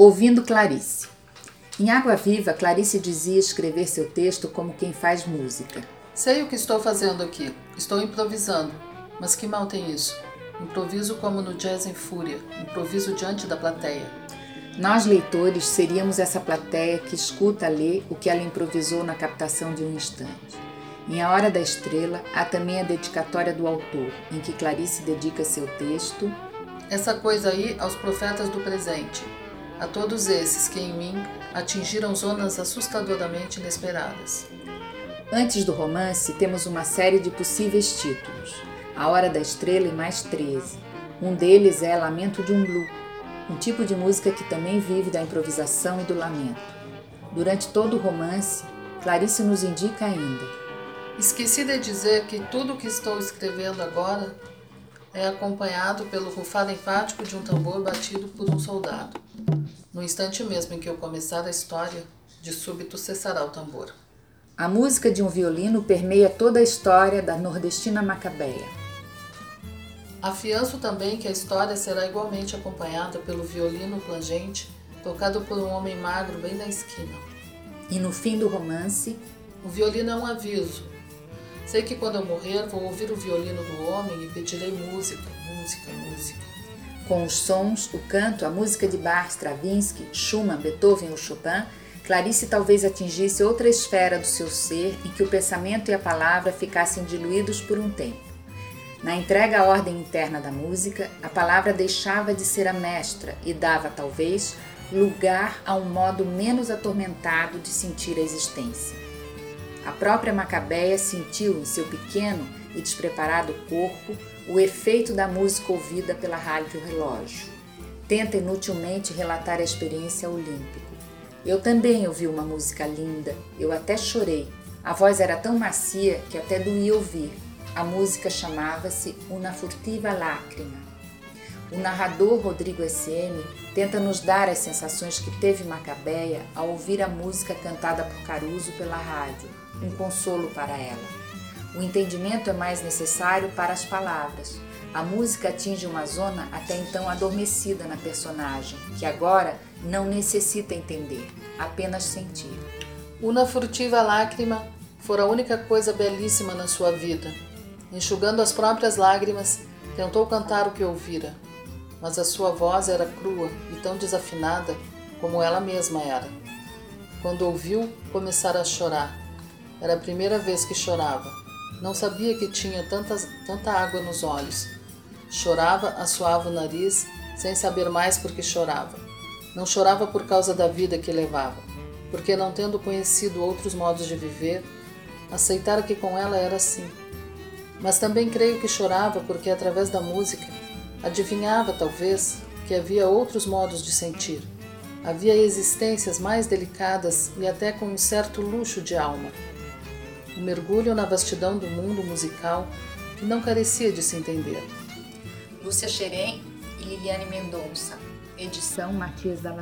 Ouvindo Clarice. Em Água Viva, Clarice dizia escrever seu texto como quem faz música. Sei o que estou fazendo aqui. Estou improvisando. Mas que mal tem isso? Improviso como no Jazz em Fúria, improviso diante da plateia. Nós, leitores, seríamos essa plateia que escuta ler o que ela improvisou na captação de um instante. Em A Hora da Estrela, há também a dedicatória do autor, em que Clarice dedica seu texto. Essa coisa aí aos profetas do presente, a todos esses que em mim atingiram zonas assustadoramente inesperadas. Antes do romance, temos uma série de possíveis títulos: A Hora da Estrela e mais 13. Um deles é Lamento de um Blue, um tipo de música que também vive da improvisação e do lamento. Durante todo o romance, Clarice nos indica ainda Esqueci de dizer que tudo o que estou escrevendo agora é acompanhado pelo rufado enfático de um tambor batido por um soldado. No instante mesmo em que eu começar a história, de súbito cessará o tambor. A música de um violino permeia toda a história da nordestina macabeia. Afianço também que a história será igualmente acompanhada pelo violino plangente tocado por um homem magro bem na esquina. E no fim do romance, o violino é um aviso, Sei que quando eu morrer vou ouvir o violino do homem e pedirei música, música, música. Com os sons, o canto, a música de Bach, Stravinsky, Schumann, Beethoven ou Chopin, Clarice talvez atingisse outra esfera do seu ser em que o pensamento e a palavra ficassem diluídos por um tempo. Na entrega à ordem interna da música, a palavra deixava de ser a mestra e dava, talvez, lugar a um modo menos atormentado de sentir a existência. A própria Macabeia sentiu em seu pequeno e despreparado corpo o efeito da música ouvida pela rádio relógio. Tenta inutilmente relatar a experiência olímpica. Eu também ouvi uma música linda, eu até chorei. A voz era tão macia que até doía ouvir. A música chamava-se Una Furtiva Lágrima. O narrador Rodrigo S.M. tenta nos dar as sensações que teve Macabeia ao ouvir a música cantada por Caruso pela rádio um consolo para ela. O entendimento é mais necessário para as palavras. A música atinge uma zona até então adormecida na personagem, que agora não necessita entender, apenas sentir. Una furtiva lágrima fora a única coisa belíssima na sua vida. Enxugando as próprias lágrimas, tentou cantar o que ouvira, mas a sua voz era crua e tão desafinada como ela mesma era. Quando ouviu, começara a chorar era a primeira vez que chorava. Não sabia que tinha tantas, tanta água nos olhos. Chorava, assoava o nariz, sem saber mais por que chorava. Não chorava por causa da vida que levava, porque não tendo conhecido outros modos de viver, aceitara que com ela era assim. Mas também creio que chorava porque através da música adivinhava talvez que havia outros modos de sentir. Havia existências mais delicadas e até com um certo luxo de alma um mergulho na vastidão do mundo musical que não carecia de se entender. Lúcia Xerém e Liliane Mendonça. Edição Matias da